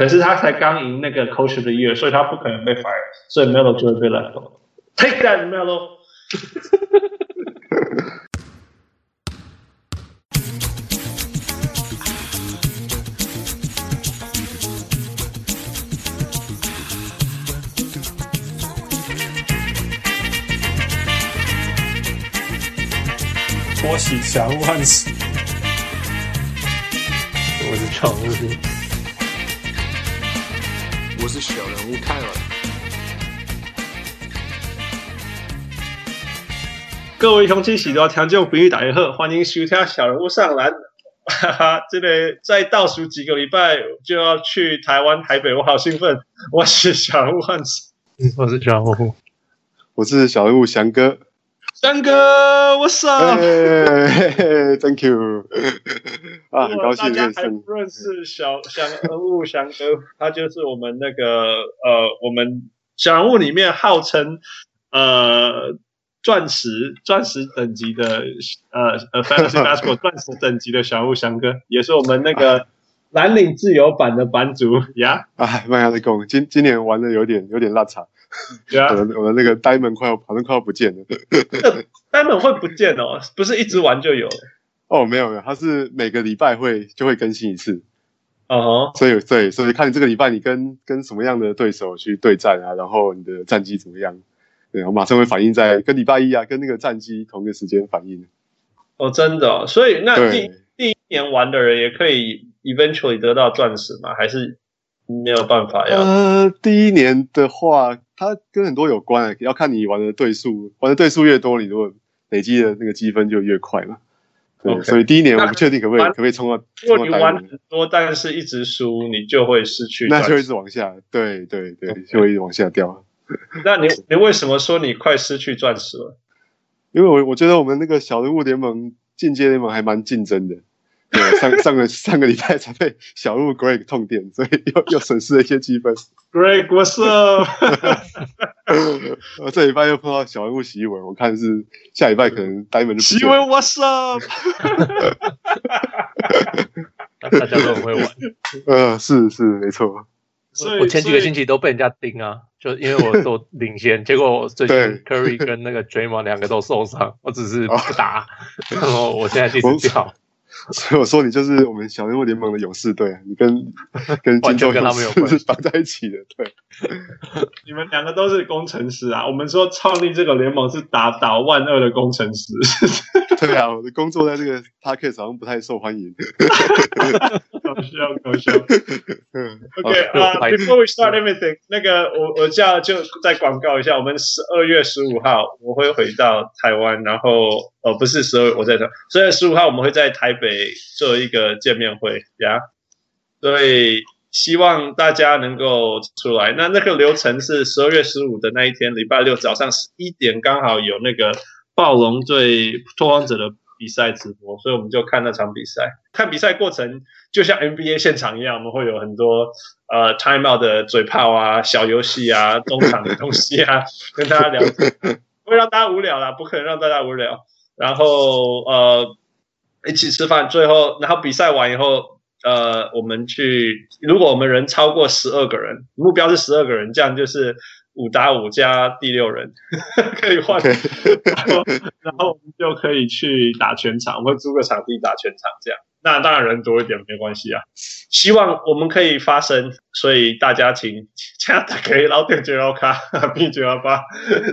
可是他才刚赢那个 Coach of the Year，所以他不可能被 fire，所以 Melo 就会被 let go。Take that, Melo！我是小人物汉斯，我是常务，我是小人物泰尔。各位乡亲喜多听众朋友大家好，欢迎收听小人物上篮。哈哈，这里再倒数几个礼拜就要去台湾台北，我好兴奋！我是小人物汉斯，我是小人物，我是小人物翔哥。翔哥，What's up？Thank you。啊，很高兴认识。大家还不认识小小人物翔哥，他就是我们那个呃，我们小人物里面号称呃钻石钻石等级的呃呃 Fantasy Basketball 钻石等级的小人物翔哥，也是我们那个蓝领自由版的版主呀。啊，慢下来讲，今今年玩的有点有点拉长。对啊，我的我的那个 Diamond 快要好像快要不见了。Diamond 会不见哦？不是一直玩就有？哦，没有没有，它是每个礼拜会就会更新一次。哦、uh-huh. 所以对，所以看你这个礼拜你跟跟什么样的对手去对战啊，然后你的战绩怎么样？对，我马上会反映在跟礼拜一啊，跟那个战绩同一个时间反映。哦，真的、哦？所以那第第一年玩的人也可以 eventually 得到钻石吗？还是没有办法呀？呃，第一年的话。它跟很多有关，要看你玩的对数，玩的对数越多，你如果累积的那个积分就越快嘛。对，okay. 所以第一年我不确定可不可以，可不可以冲到。如果你玩很多，但是一直输，你就会失去。那就会一直往下，对对对.就会一直往下掉。那你你为什么说你快失去钻石了？因为我我觉得我们那个小人物联盟进阶联盟还蛮竞争的。对，上上个上个礼拜才被小鹿 Greg 痛点，所以又又损失了一些积分。Greg，what's up？我这礼拜又碰到小人物习文，我看是下礼拜可能 Diamond 就席文，what's up？大家都很会玩。呃，是是没错。我前几个星期都被人家盯啊，就因为我都领先，结果我最近 Curry 跟那个 Draymond 两个都受伤，我只是不打，然后我现在一直掉。所以我说你就是我们小人物联盟的勇士队，你跟 跟金州跟他们有关系，绑在一起的。对，你们两个都是工程师啊。我们说创立这个联盟是打倒万恶的工程师。对啊，我的工作在这个 Podcast 好像不太受欢迎。搞笑，搞笑。OK 啊、uh,，Before we start everything，那个我我叫就再广告一下，我们十二月十五号我会回到台湾，然后哦不是十二，我在这，十二月十五号我们会在台北做一个见面会呀，yeah? 所以希望大家能够出来。那那个流程是十二月十五的那一天，礼拜六早上十一点刚好有那个暴龙对拓荒者的比赛直播，所以我们就看那场比赛。看比赛过程就像 NBA 现场一样，我们会有很多呃 time out 的嘴炮啊、小游戏啊、中场的东西啊，跟大家聊天，不会让大家无聊啦，不可能让大家无聊。然后呃。一起吃饭，最后，然后比赛完以后，呃，我们去，如果我们人超过十二个人，目标是十二个人，这样就是五打五加第六人可以换.然后，然后我们就可以去打全场，我们会租个场地打全场，这样。那当然人多一点没关系啊，希望我们可以发声，所以大家请加打给老点九幺卡 B 九幺八，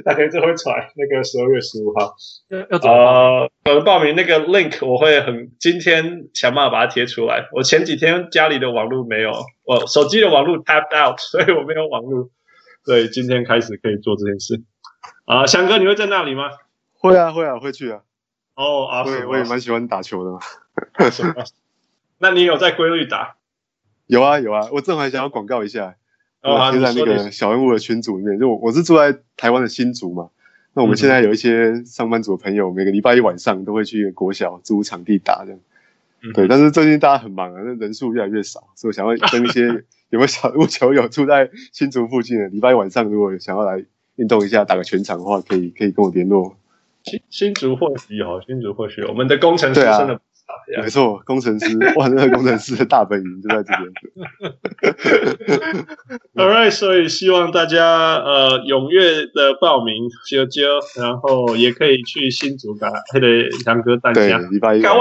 大家就会传那个十二月十五号要怎么报？呃，我报名那个 link 我会很今天想办法把它贴出来。我前几天家里的网络没有，我手机的网络 tapped out，所以我没有网络，所以今天开始可以做这件事。啊、呃，翔哥，你会在那里吗？会啊，会啊，会去啊。哦，啊，对，我也蛮喜欢打球的嘛。那你有在规律打？有啊有啊，我正好还想要广告一下。哦，我现在那个小人物的群组里面，就我我是住在台湾的新竹嘛。那我们现在有一些上班族的朋友，每个礼拜一晚上都会去国小租场地打这样。对，但是最近大家很忙啊，那人数越来越少，所以我想要跟一些 有没有小人物球友住在新竹附近的，礼拜一晚上如果想要来运动一下，打个全场的话，可以可以跟我联络。新新竹或许有，新竹或许有，我们的工程师真的没错，工程师，万乐工程师的大本营就在这边。All right，所以希望大家呃踊跃的报名啾啾，然后也可以去新竹打还得杨哥单枪。礼拜一说不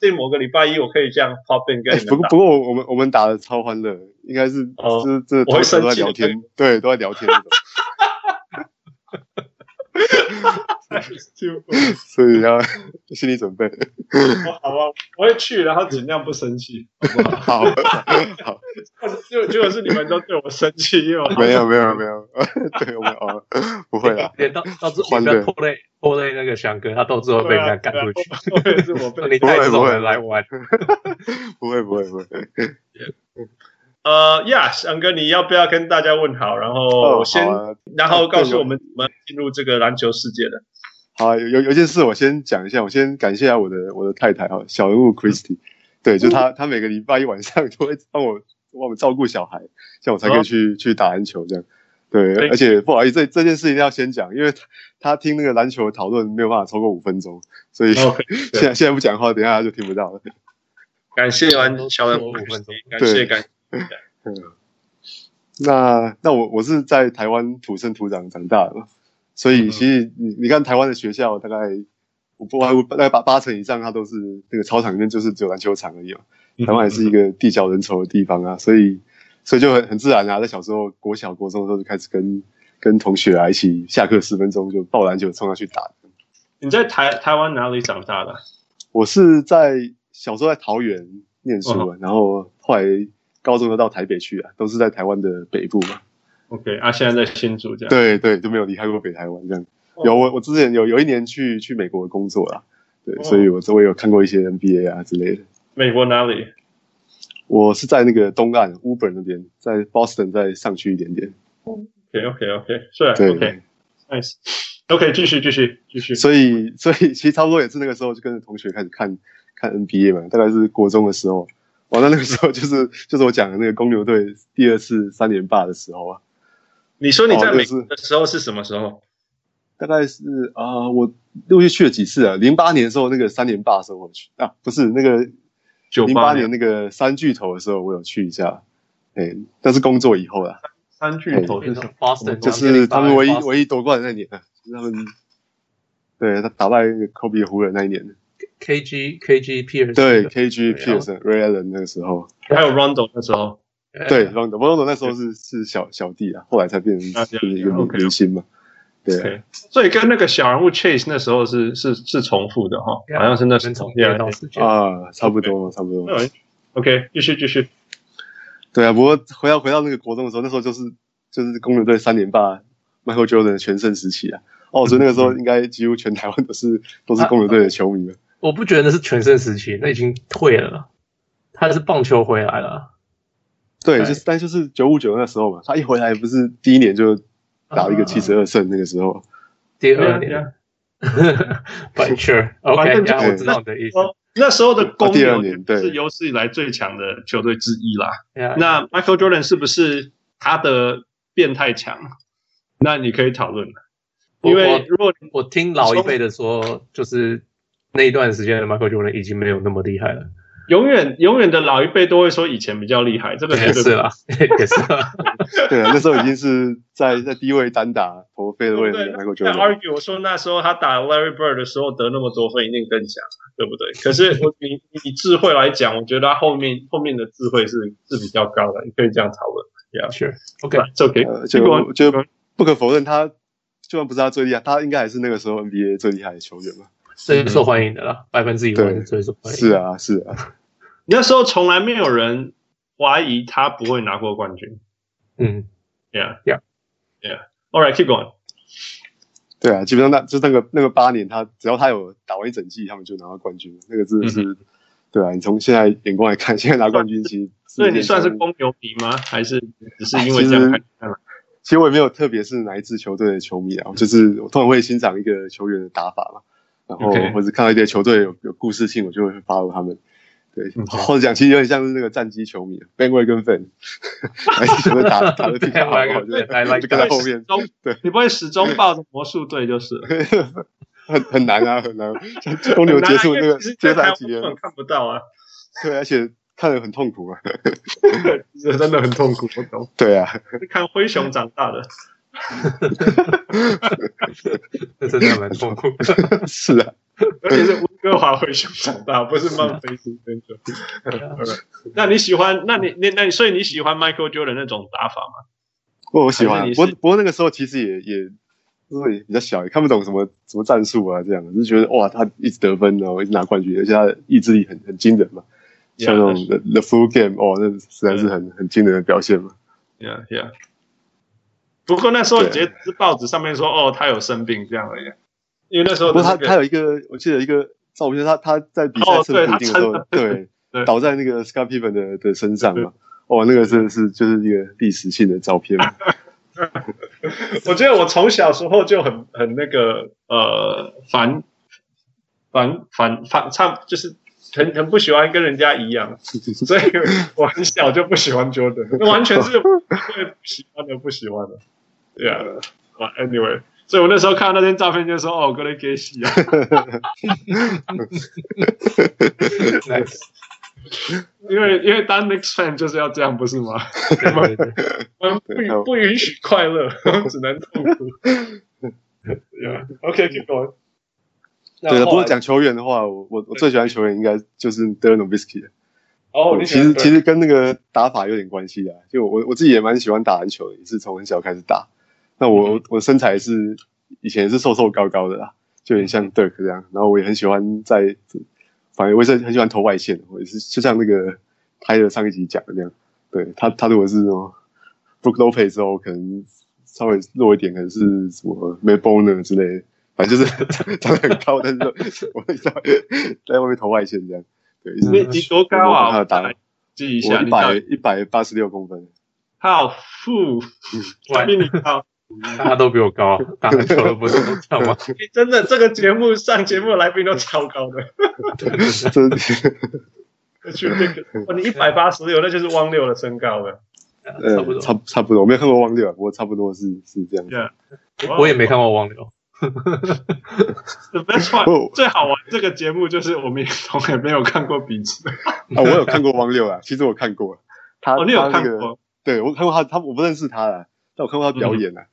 定某个礼拜一我可以这样 pop in 跟你们打。不不过我们我们打的超欢乐，应该是就是这我都在聊天，对，都在聊天 所以要心理准备。好吧，我会去，然后尽量不生气，好不好？好，好。就结果是你们都对我生气，因为没有，没有，没有。对，我们哦，不会啦。连到到时候你们拖累拖累那个翔哥，他到最后被人家赶出去。是我被你带这种人来玩。不会，不会，不会。呃呀，翔哥，你要不要跟大家问好？然后我先，然后告诉我们怎么进入这个篮球世界的。好、啊，有有有件事我先讲一下，我先感谢一下我的我的太太哈，小人物 Christy，对，就她她每个礼拜一晚上都会 帮我帮我们照顾小孩，这样我才可以去、哦、去打篮球这样。对，而且不好意思，这这件事一定要先讲，因为他听那个篮球的讨论没有办法超过五分钟，所以、哦、现在现在不讲话，等一下他就听不到了。感谢完小人物五分钟，感谢感谢。嗯，那那我我是在台湾土生土长长大的嘛。所以其实你你看台湾的学校，大概我不外乎大概八八成以上，它都是那个操场里面就是只有篮球场而已嘛。台湾也是一个地小人稠的地方啊，所以所以就很很自然啊，在小时候国小国中的时候就开始跟跟同学啊一起下课十分钟就抱篮球冲上去打。你在台台湾哪里长大的？我是在小时候在桃园念书啊，然后后来高中又到台北去啊，都是在台湾的北部嘛。OK，啊，现在在新竹这样。对对，就没有离开过北台湾这样。有我我之前有有一年去去美国工作啦，对，所以我周围有看过一些 NBA 啊之类的。美国哪里？我是在那个东岸 Woburn 那边，在 Boston 再上去一点点。OK OK OK，是啊，OK，Nice。OK，继续继续继续。所以所以其实差不多也是那个时候就跟着同学开始看看 NBA 嘛，大概是国中的时候。哦，那那个时候就是就是我讲的那个公牛队第二次三连霸的时候啊。你说你在美国的时候是什么时候？哦、大概是啊、呃，我陆续去了几次啊。零八年的时候，那个三连霸的时候我去啊，不是那个零八年那个三巨头的时候，我有去一下。哎，但是工作以后啦。三巨头是什么？Boston 就是他们唯一唯一夺冠的那年啊，就是他们对他打败那个 Kobe 湖人那一年。KG KG Pierce 对 KG Pierce Ray Allen 那个时候，还有 Rondo 那时候。对，Rondo，Rondo 那时候是是小小弟啊，后来才变成变成一个明星嘛。对，所以跟那个小人物 Chase 那时候是是是重复的哈，好像是那时重叠啊，差不多差不多。OK，继续继续。对啊，不过回到回到那个国中的时候，那时候就是就是公牛队三连霸，Michael Jordan 的全盛时期啊。哦，所以那个时候应该几乎全台湾都是都是公牛队的球迷了。我不觉得那是全盛时期，那已经退了，他是棒球回来了。对，就是，但就是九五九那时候嘛，他一回来不是第一年就打了一个七十二胜，那个时候，第二年，But sure，OK，我知道你的意思。那时候的公牛是有史以来最强的球队之一啦。那 Michael Jordan 是不是他的变态强？那你可以讨论。因为如果我听老一辈的说，就是那一段时间的 Michael Jordan 已经没有那么厉害了。永远永远的老一辈都会说以前比较厉害，这个也是啦，也是啦。对啊，那时候已经是在在低位单打投飞的位置，能够在 argue 我说那时候他打 Larry Bird 的时候得那么多分，一定更强，对不对？可是我以以智慧来讲，我觉得他后面后面的智慧是是比较高的，你可以这样讨论。Yeah，sure，OK，OK，就就不可否认，他就算不是他最厉害，他应该还是那个时候 NBA 最厉害的球员嘛，最受欢迎的啦，百分之一万最受欢迎。是啊，是啊。那时候从来没有人怀疑他不会拿过冠军。嗯，Yeah，Yeah，Yeah。All right，keep going。对啊，基本上那就那个那个八年，他只要他有打完一整季，他们就拿到冠军。那个真的是，对啊，你从现在眼光来看，现在拿冠军其实，所以你算是公牛迷吗？还是只是因为这样看？其实我也没有特别是哪一支球队的球迷啊，就是我通常会欣赏一个球员的打法嘛，然后或者看到一些球队有有故事性，我就会 follow 他们。对，或者讲，其实有点像是那个战机球迷，bandwagon fan，来球队打打的挺好，来来就跟在后面。对，你不会始终抱着魔术队就是了。很很难啊，很难。公牛结束那个接下来几年看不到啊。对，而且看得很痛苦啊。这真的很痛苦，我懂。对啊，看灰熊长大的。这真的蛮痛苦。是啊，而且是温哥华灰熊长大，不是曼菲斯灰熊。那你喜欢？那你你那你所以你喜欢 Michael Jordan 那种打法吗？我我喜欢，不过不过那个时候其实也也因为比较小，也看不懂什么什么战术啊，这样就是觉得哇，他一直得分，然后一直拿冠军，而且他意志力很很惊人嘛，像那种 The The Full Game，哦，那实在是很很惊人的表现嘛。Yeah, yeah. 不过那时候截止报纸上面说，哦，他有生病这样而已。因为那时候，不过他他有一个，我记得一个照片，他他在比赛的时候，对，倒在那个 Scott Pippen 的的身上嘛。哦，那个真的是就是一个历史性的照片。我觉得我从小时候就很很那个呃反反反反唱，就是很很不喜欢跟人家一样，所以我很小就不喜欢 Jordan，那完全是因为不喜欢的不喜欢的。对啊，Anyway，所以我那时候看到那张照片就说哦，格雷给洗啊。因为因为当 Knicks fan 就是要这样，不是吗？我们不不允许快乐，只能痛苦。OK，keep going。对了，不过讲球员的话，我我我最喜欢球员应该就是 Dirk Nowitzki。哦，其实其实跟那个打法有点关系啊。就我我自己也蛮喜欢打篮球的，也是从很小开始打。那我我身材是以前是瘦瘦高高的啦，就有点像 Dirk 这样。然后我也很喜欢在。反正我是很喜欢投外线，我也是就像那个泰勒上一集讲的那样，对他他如果是什么 Brook Lopez 之后，可能稍微弱一点，可能是什么 Matt Bonner 之类的，反正就是 长得很高，但是我在在外面投外线这样。对，你你多高啊？我打记一下，一百一百八十六公分。好，负，我比你高。大家都比我高，打篮球的不是这样吗？真的，这个节目上节目的来宾都超高的。真的。去那个，你一百八十六，那就是汪六的身高了。差不多，差差不多。我没有看过汪六，不过差不多是是这样。我也没看过汪六。The best part，最好玩这个节目就是我们从来没有看过彼此。啊，我有看过汪六啊，其实我看过。他，你有看过？对，我看过他，他我不认识他啊，但我看过他表演啊。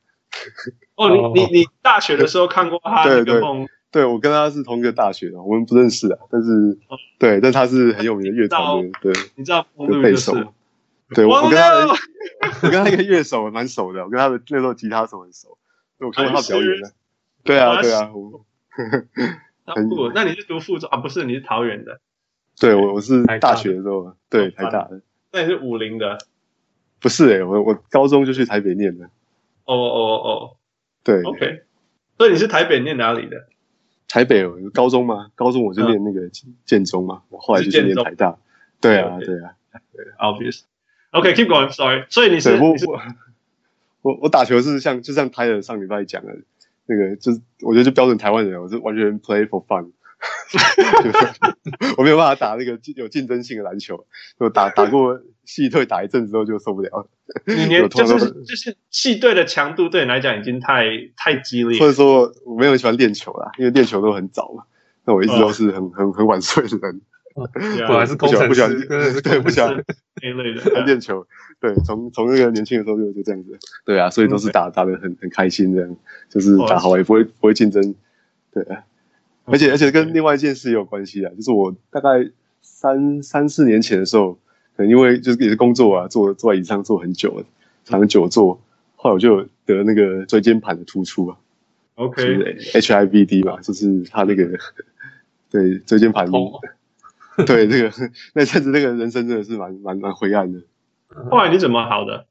哦，你你你大学的时候看过他那个梦？对，我跟他是同一个大学的，我们不认识啊，但是对，但他是很有名的乐团的，对，你知道贝手？对，我跟他，我跟他一个乐手蛮熟的，我跟他的那时候吉他手很熟，我看过他表演的。对啊，对啊。很酷。那你是读附中啊？不是，你是桃园的。对，我我是大学的时候，对，台大的。那你是武陵的？不是诶，我我高中就去台北念的。哦哦哦，对，OK，所以你是台北念哪里的？台北高中吗？高中我就念那个建中嘛，我后来就去念台大。对啊，对啊，对，obvious。OK，keep going，sorry。所以你是我我 我打球是像就像泰勒上礼拜讲的，那个就是我觉得就标准台湾人，我是完全 play for fun。我没有办法打那个有竞争性的篮球，就打打过系队打一阵之后就受不了了。你连 就是就是系队的强度对你来讲已经太太激烈，或者说我没有很喜欢练球啦，因为练球都很早嘛。那我一直都是很很很晚睡的人，我还是工程师，不喜欢对不喜欢 A 类的 练球。对，从从那个年轻的时候就就这样子。对啊，所以都是打打的很很开心这样，就是打好也不会不会竞争。对啊。而且而且跟另外一件事也有关系啊，就是我大概三三四年前的时候，可能因为就是也是工作啊，坐坐在椅子上坐很久了，常常久坐，后来我就得那个椎间盘的突出啊，OK，HIVD 吧，就是他那个对椎间盘，对这个那阵子那个人生真的是蛮蛮蛮灰暗的。后来你怎么好的？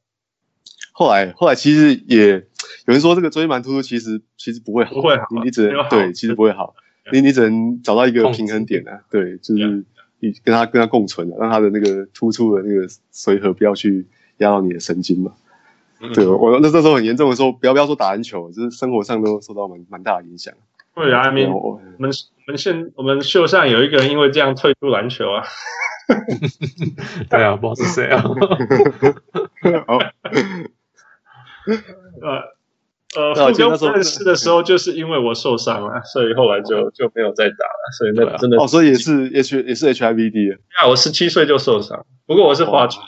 后来后来其实也有人说这个椎间盘突出其实其实不会好，不会好，你只能对，其实不会好。你你只能找到一个平衡点啊，对，就是你跟他跟他共存啊，让他的那个突出的那个随和不要去压到你的神经嘛。对，我那那时候很严重的时候，不要不要说打篮球，就是生活上都受到蛮蛮大的影响。对啊，I mean，我们我们现我们秀上有一个人因为这样退出篮球啊。对啊，不知道是谁啊。好。呃呃，我跟我认识的时候，就是因为我受伤了，所以后来就就没有再打了。所以那真的哦，所以也是 H 也是 HIVD 啊。啊，我十七岁就受伤，不过我是划船，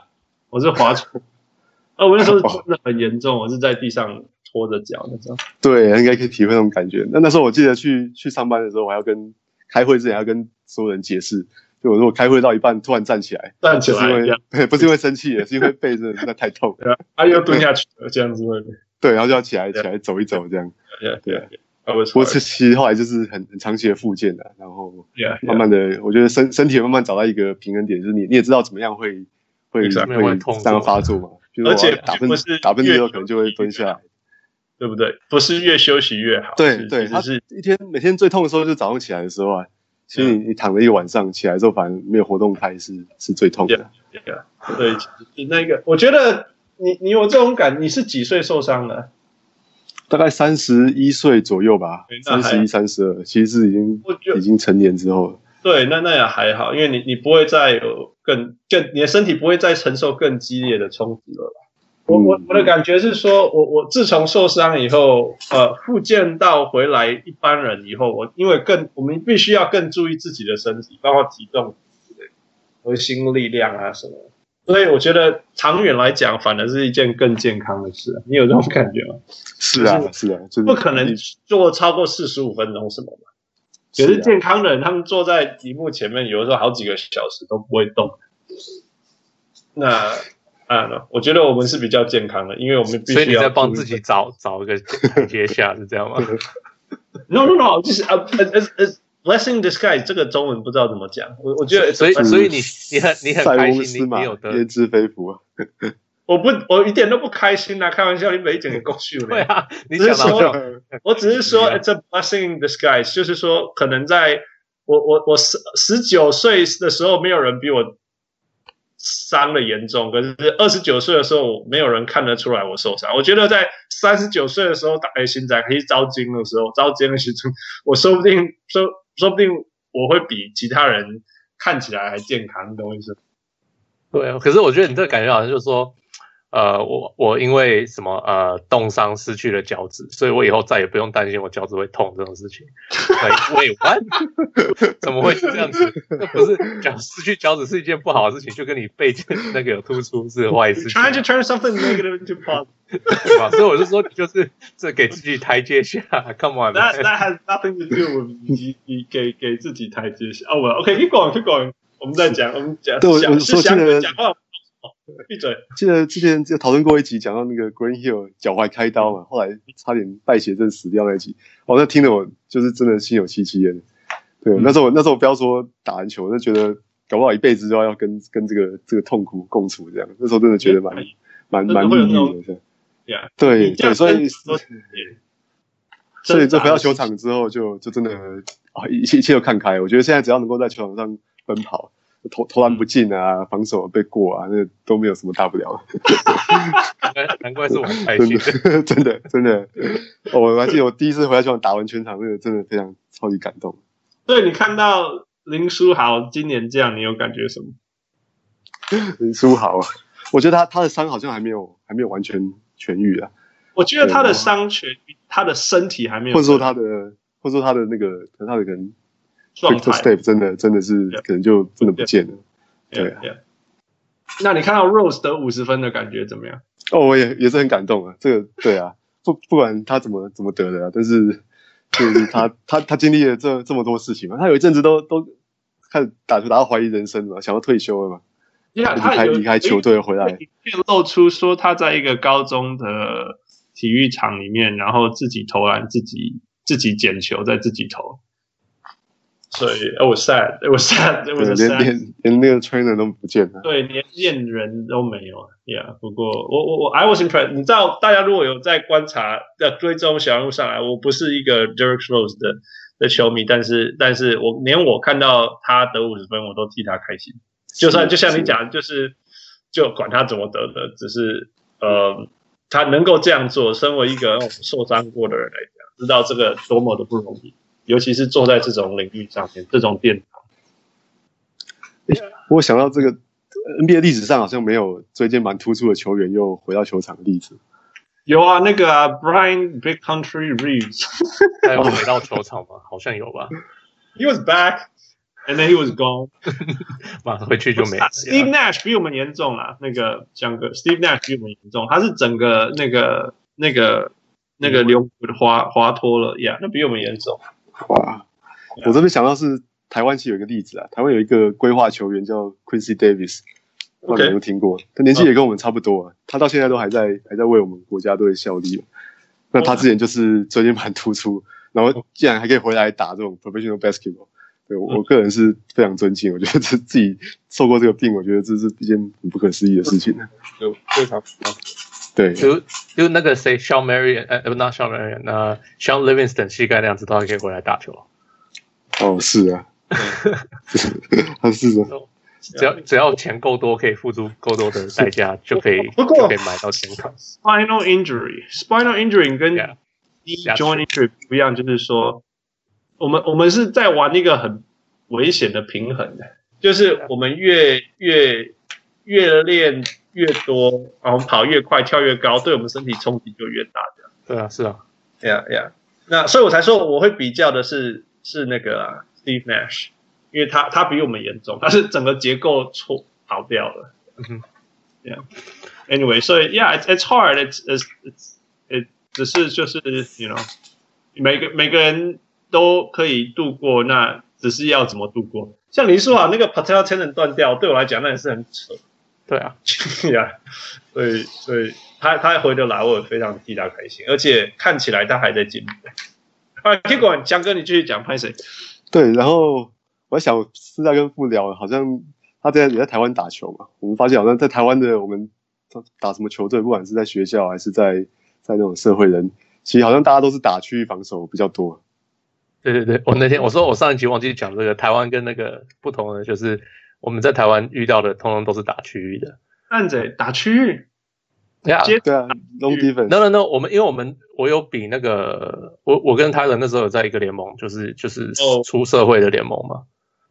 我是划船。啊，我那时候真的很严重，我是在地上拖着脚那种。对，应该可以体会那种感觉。那那时候我记得去去上班的时候，我还要跟开会之前要跟所有人解释，就我如果开会到一半突然站起来，站起来，是因为 不是因为生气，是因为背真的那太痛，啊，又蹲下去了这样子。对，然后就要起来起来走一走这样。对对。我是其实后来就是很很长期的复健的，然后慢慢的，我觉得身身体慢慢找到一个平衡点，就是你你也知道怎么样会会会这样发作嘛。而且打喷嚏打喷嚏之后可能就会蹲下来，对不对？不是越休息越好。对对，他是一天每天最痛的时候就早上起来的时候啊。其实你你躺了一个晚上起来之后，反正没有活动开是是最痛的。对，那个我觉得你你有这种感，你是几岁受伤的？大概三十一岁左右吧，三十一、三十二，其实是已经已经成年之后了。对，那那也还好，因为你你不会再有更更，你的身体不会再承受更激烈的冲击了。我我我的感觉是说，我我自从受伤以后，呃，复健到回来一般人以后，我因为更我们必须要更注意自己的身体，包括体重、核心力量啊什么。所以我觉得长远来讲，反而是一件更健康的事。你有这种感觉吗？是啊，是啊，不可能做超过四十五分钟什么嘛。可是健康的人，他们坐在屏幕前面，有的时候好几个小时都不会动。那。啊，我觉得我们是比较健康的，因为我们必须要。所以你在帮自己找找一个台阶下，是这样吗？No No No，就是啊，as as blessing in disguise，这个中文不知道怎么讲。我我觉得，所以所以你你很你很开心，你你有得焉知非福啊？我不，我一点都不开心啊！开玩笑，你每一整个过去了。对啊，你只是说，我只是说，it's a blessing in disguise，就是说，可能在我我我十十九岁的时候，没有人比我。伤的严重，可是二十九岁的时候，没有人看得出来我受伤。我觉得在三十九岁的时候打开心脏，可以招金的时候，招金的时候，我说不定说说不定我会比其他人看起来还健康，你懂我意思？对啊，可是我觉得你这个感觉好像就是说。呃，我我因为什么呃冻伤失去了脚趾，所以我以后再也不用担心我脚趾会痛这种事情。喂，what？怎么会是这样子？那不是脚失去脚趾是一件不好的事情，就跟你背那个有突出是坏事情。Trying to turn something negative into positive。对吧？所以我就说，就是这给自己台阶下。Come on。That that has nothing to do with 你你给给自己台阶下。哦，我 OK，keep going，keep going。我们再讲，我们讲。对，我说现在讲话。闭嘴！记得之前就讨论过一集，讲到那个 Green Hill 脚踝开刀嘛，后来差点败血症死掉那一集。哦，那听得我就是真的心有戚戚焉。对，嗯、那时候我那时候我不要说打篮球，我就觉得搞不好一辈子都要要跟跟这个这个痛苦共处这样。那时候真的觉得蛮蛮蛮抑郁的。对对，所以所以这回到球场之后就，就就真的啊，一切一切都看开。我觉得现在只要能够在球场上奔跑。投投篮不进啊，防守被过啊，那都没有什么大不了的。难怪是我开心，真的 真的。我还记得我第一次回来球场打完全场，那个真的非常超级感动。对，你看到林书豪今年这样，你有感觉什么？林书豪啊，我觉得他他的伤好像还没有还没有完全痊愈啊。我觉得他的伤痊愈，他的身体还没有，或者说他的，或者说他的那个，可能他的可能。Quick step 真的真的是可能就真的不见了，对啊。那你看到 Rose 得五十分的感觉怎么样？哦，我也也是很感动啊。这个对啊，不不管他怎么怎么得的啊，但是就是他他他经历了这这么多事情嘛，他有一阵子都都开始打打到怀疑人生嘛，想要退休了嘛。你看他离开球队回来，露出说他在一个高中的体育场里面，然后自己投篮，自己自己捡球，再自己投。所以，it was sad, it was sad, it was sad. 连连那个 trainer 都不见了。对，连练人都没有了。Yeah，不过我我我，I was impressed。你知道，大家如果有在观察、在追踪小人物上来，我不是一个 Derrick Rose 的的球迷，但是，但是我连我看到他得五十分，我都替他开心。就算就像你讲，就是就管他怎么得的，只是呃，他能够这样做，身为一个受伤过的人来讲，知道这个多么的不容易。尤其是坐在这种领域上面，这种殿堂。我想到这个 NBA 历史上好像没有最近蛮突出的球员又回到球场的例子。有啊，那个啊，Brian Big Country Reeves，他有回到球场吗？好像有吧。He was back, and then he was gone。马上回去就没。Steve Nash 比我们严重啦，那个江哥，Steve Nash 比我们严重，他是整个那个那个那个流滑滑脱了呀，yeah, 那比我们严重。哇，我这边想到是台湾其实有一个例子啊，台湾有一个规划球员叫 Quincy Davis。我可能有听过，他年纪也跟我们差不多啊。他到现在都还在还在为我们国家队效力。那他之前就是椎间盘突出，然后竟然还可以回来打这种 professional basketball，对我我个人是非常尊敬。我觉得这自己受过这个病，我觉得这是一件很不可思议的事情。就非常对，就就那个谁，Shawn Marion，呃，不，not Shawn Marion，那 Shaun Livingston 膝盖那样子都还可以回来打球。哦，是啊，他 是的。只要只要钱够多，可以付出够多的代价，就可以就可以买到健康。Spinal injury，spinal injury 跟 joint injury 不一样，就是说，我们我们是在玩一个很危险的平衡的，就是我们越越越练越多，然后跑越快，跳越高，对我们身体冲击就越大。这样。对啊，是啊，Yeah Yeah。那所以我才说我会比较的是是那个、啊、Steve Nash。因为他他比我们严重，他是整个结构错跑掉了。嗯哼，Yeah. Anyway，所以 Yeah，it's it's hard. It's it's it's it 只是就是 you know，每个每个人都可以度过，那只是要怎么度过。像林书豪那个 patella tendon 断掉，对我来讲那也是很扯。对啊 所以所以他他回得来，我也非常替他开心，而且看起来他还在进步。啊，结果江哥你继续讲，拍谁？对，然后。我想私下跟父聊，好像他在也在台湾打球嘛。我们发现好像在台湾的我们打什么球队，不管是在学校还是在在那种社会人，其实好像大家都是打区域防守比较多。对对对，我那天我说我上一集忘记讲这个台湾跟那个不同的，就是我们在台湾遇到的，通通都是打区域的。按着打区域，对啊，对啊，long defense。No no no，我们因为我们我有比那个我我跟 Tyler 那时候有在一个联盟，就是就是出社会的联盟嘛。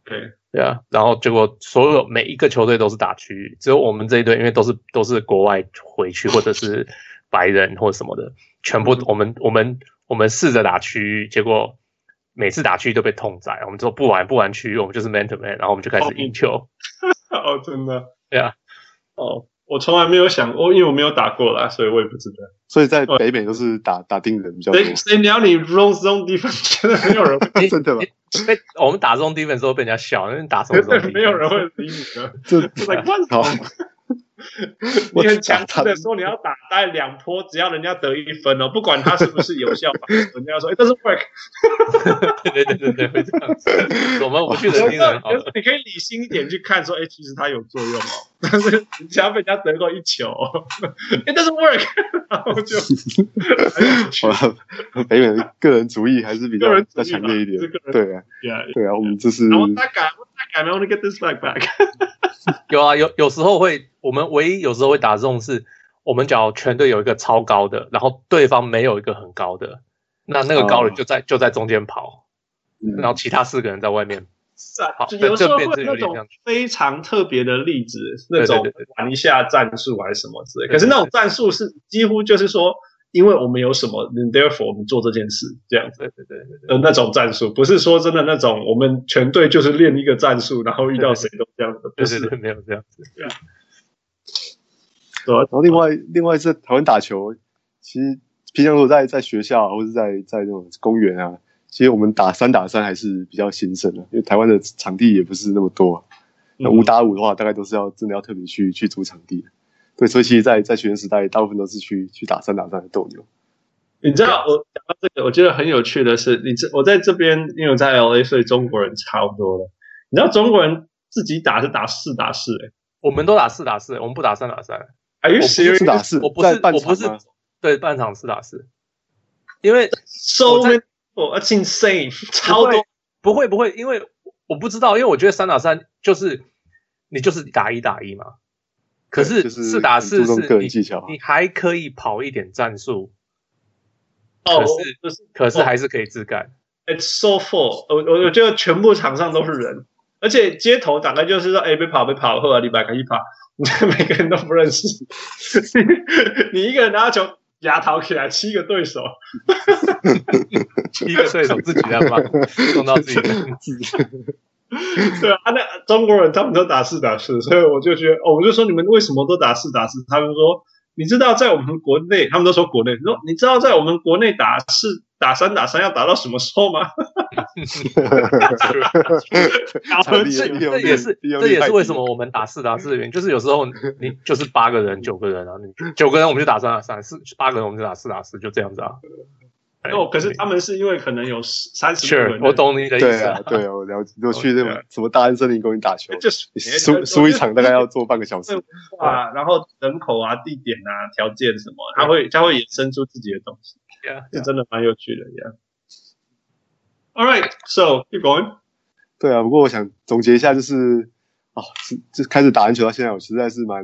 对。对啊，然后结果所有每一个球队都是打区域，只有我们这一队，因为都是都是国外回去或者是白人或什么的，全部我们我们我们试着打区域，结果每次打区域都被痛宰。我们说不玩不玩区域，我们就是 man to man，然后我们就开始赢球。哦，真的？对啊。哦，我从来没有想过，因为我没有打过啦，所以我也不知道。所以在北美都是打打定人比较多。谁谁鸟你 zone zone defense？真的没有人会真的吗？被我们打这种 defense 的时候被人家笑，因为打什么东西没有人会理你的。就在关头，你很强势的说你要打大概两波，只要人家得一分哦，不管他是不是有效，人家说哎，这是 work。对对对对会这样子。我们不去冷静人好，你可以理性一点去看，说哎，其实它有作用哦。但是只要被人家得过一球，哎，这是 work，然后就。北美个人主义还是比较比较强烈一点。对啊，对啊，我们这是。，I want to get this back back。有啊，有有时候会，我们唯一有时候会打这种是，我们假如全队有一个超高的，然后对方没有一个很高的，那那个高的就在、oh. 就在中间跑，然后其他四个人在外面。是啊，有时候会那种非常特别的例子，那种玩一下战术还是什么之类。可是那种战术是几乎就是说。因为我们有什么，therefore 我们做这件事，这样子，对对对对，呃，那种战术。不是说真的那种，我们全队就是练一个战术，然后遇到谁都这样子，对对对，没有这样子，对啊。然后另外另外是台湾打球，其实平常如果在在学校或者在在那种公园啊，其实我们打三打三还是比较兴盛的，因为台湾的场地也不是那么多，那五打五的话，大概都是要真的要特别去去租场地。对，所以其实在，在在学生时代，大部分都是去去打三打三的斗牛。你知道，我讲到这个，我觉得很有趣的是，你这我在这边，因为我在 LA，所以中国人差不多了。你知道中国人自己打是打四打四，哎，我们都打四打四，我们不打三打三。Are you serious？四打四，我不是，我不是，对，半场四打四。因为 so many people，it's insane，超多。不会不会，因为我不知道，因为我觉得三打三就是你就是打一打一嘛。可是四打四是你，你还可以跑一点战术。哦，可是可是还是可以自干。It's so full，我我我觉得全部场上都是人，而且街头大概就是说，哎，别跑别跑，后来你摆开一跑，你每个人都不认识。你一个人拿球，牙逃起来七个对手，七个对手自己来吧，弄到自己的自己。对啊，那中国人他们都打四打四，所以我就觉得，哦，我就说你们为什么都打四打四？他们说，你知道在我们国内，他们都说国内，你说你知道在我们国内打四打三打三要打到什么时候吗？这这也是这也是为什么我们打四打四的原因，就是有时候你就是八个人九个人啊，你九个人我们就打三打三，四八个人我们就打四打四，就这样子啊。哦，可是他们是因为可能有三十个人，我懂你的意思。对啊，对啊，我了解。就去那种什么大安森林公园打球，就输输一场大概要坐半个小时 啊。然后人口啊、地点啊、条件什么，他会他会衍生出自己的东西。是真的蛮有趣的呀。All right, so keep going. 对啊，不过我想总结一下，就是哦，就开始打篮球到现在，我实在是蛮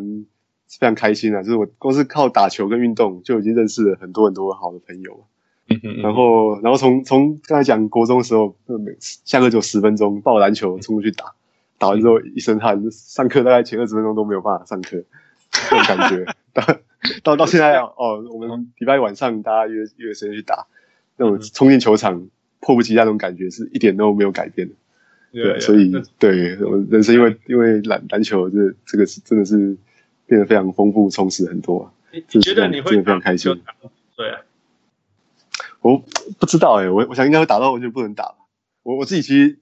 非常开心啊。就是我光是靠打球跟运动，就已经认识了很多很多好的朋友。嗯嗯。然后，然后从从刚才讲国中的时候，每次下课就十分钟抱篮球冲出去打，打完之后一身汗，上课大概前二十分钟都没有办法上课，这种感觉。到到现在哦，我们礼拜晚上大家约约时间去打，那种冲进球场迫不及待那种感觉是一点都没有改变的。对，所以对我人生因为因为篮篮球这这个是真的是变得非常丰富充实很多。你觉得你会非常开心？对啊，我不知道哎，我我想应该会打到完全不能打。我我自己其实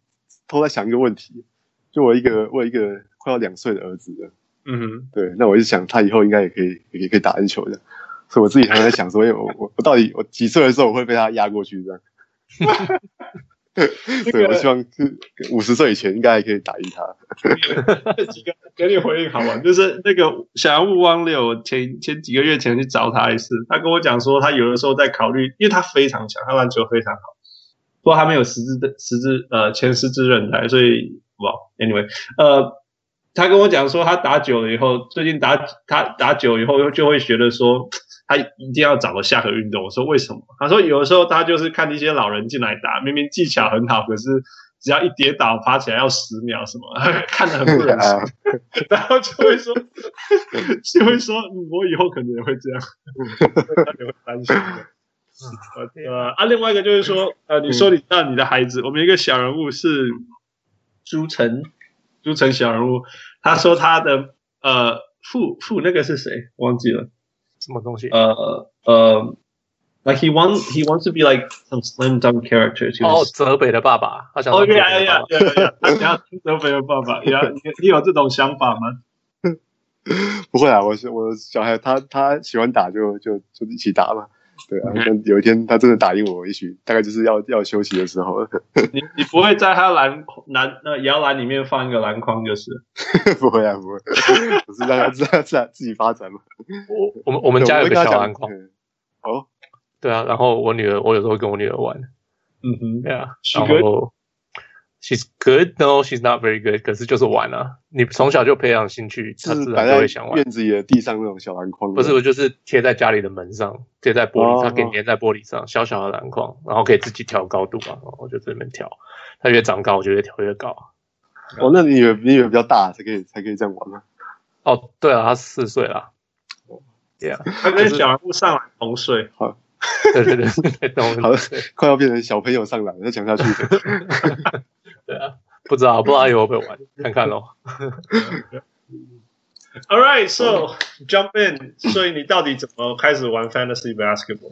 偷在想一个问题，就我一个我有一个快要两岁的儿子的。嗯哼，对，那我就想他以后应该也可以，也可以打篮球的，所以我自己常常在想说，我我我到底我几岁的时候我会被他压过去这样？对，我希望是五十岁以前应该还可以打赢他。这几个给你回应好吗？就是那个小人物汪六前前几个月前去找他一次，他跟我讲说，他有的时候在考虑，因为他非常强，他篮球非常好，不过他没有十字的十字呃前十字韧带，所以哇，anyway 呃。他跟我讲说，他打久了以后，最近打他打久以后，就会觉得说，他一定要找个下课运动。我说为什么？他说有的时候他就是看一些老人进来打，明明技巧很好，可是只要一跌倒爬起来要十秒，什么 看得很不忍心，然后就会说，就会说，我以后可能也会这样，会担心的。呃啊，另外一个就是说，呃，你说你让你的孩子，我们一个小人物是朱晨。朱晨小人物，他说他的呃父父那个是谁？忘记了什么东西？呃呃，like he wants he wants to be like some slim dumb character。哦，泽北的爸爸，他想哦，对呀呀呀，他想要泽北的爸爸。呀，你你有这种想法吗？不会啊，我是我小孩，他他喜欢打就就就一起打嘛。对啊，有一天他真的打赢我，也许大概就是要要休息的时候了。你你不会在他篮篮那摇篮里面放一个篮筐就是？不会啊，不会，我是让他自自自己发展嘛。我我们我们家有个小篮筐。哦，对啊，然后我女儿，我有时候跟我女儿玩。嗯哼，对啊，然后。She's good, no, she's not very good. 可是就是玩啊，你从小就培养兴趣，她自然就会想玩。院子里的地上那种小篮筐，不是，我就是贴在家里的门上，贴在玻璃上，给你粘在玻璃上，小小的篮筐，然后可以自己调高度嘛，我就在这边调。它越长高，我就越调越高。哦，那你以为你以为比较大才可以才可以这样玩吗？哦，对啊，他四岁了。对啊，他跟小人物上来同岁。好，对 对对，好，快要变成小朋友上来了，再讲下去。对啊，不知道不知道以后会不会玩，看看咯。All right, so jump in。所以你到底怎么开始玩 Fantasy Basketball？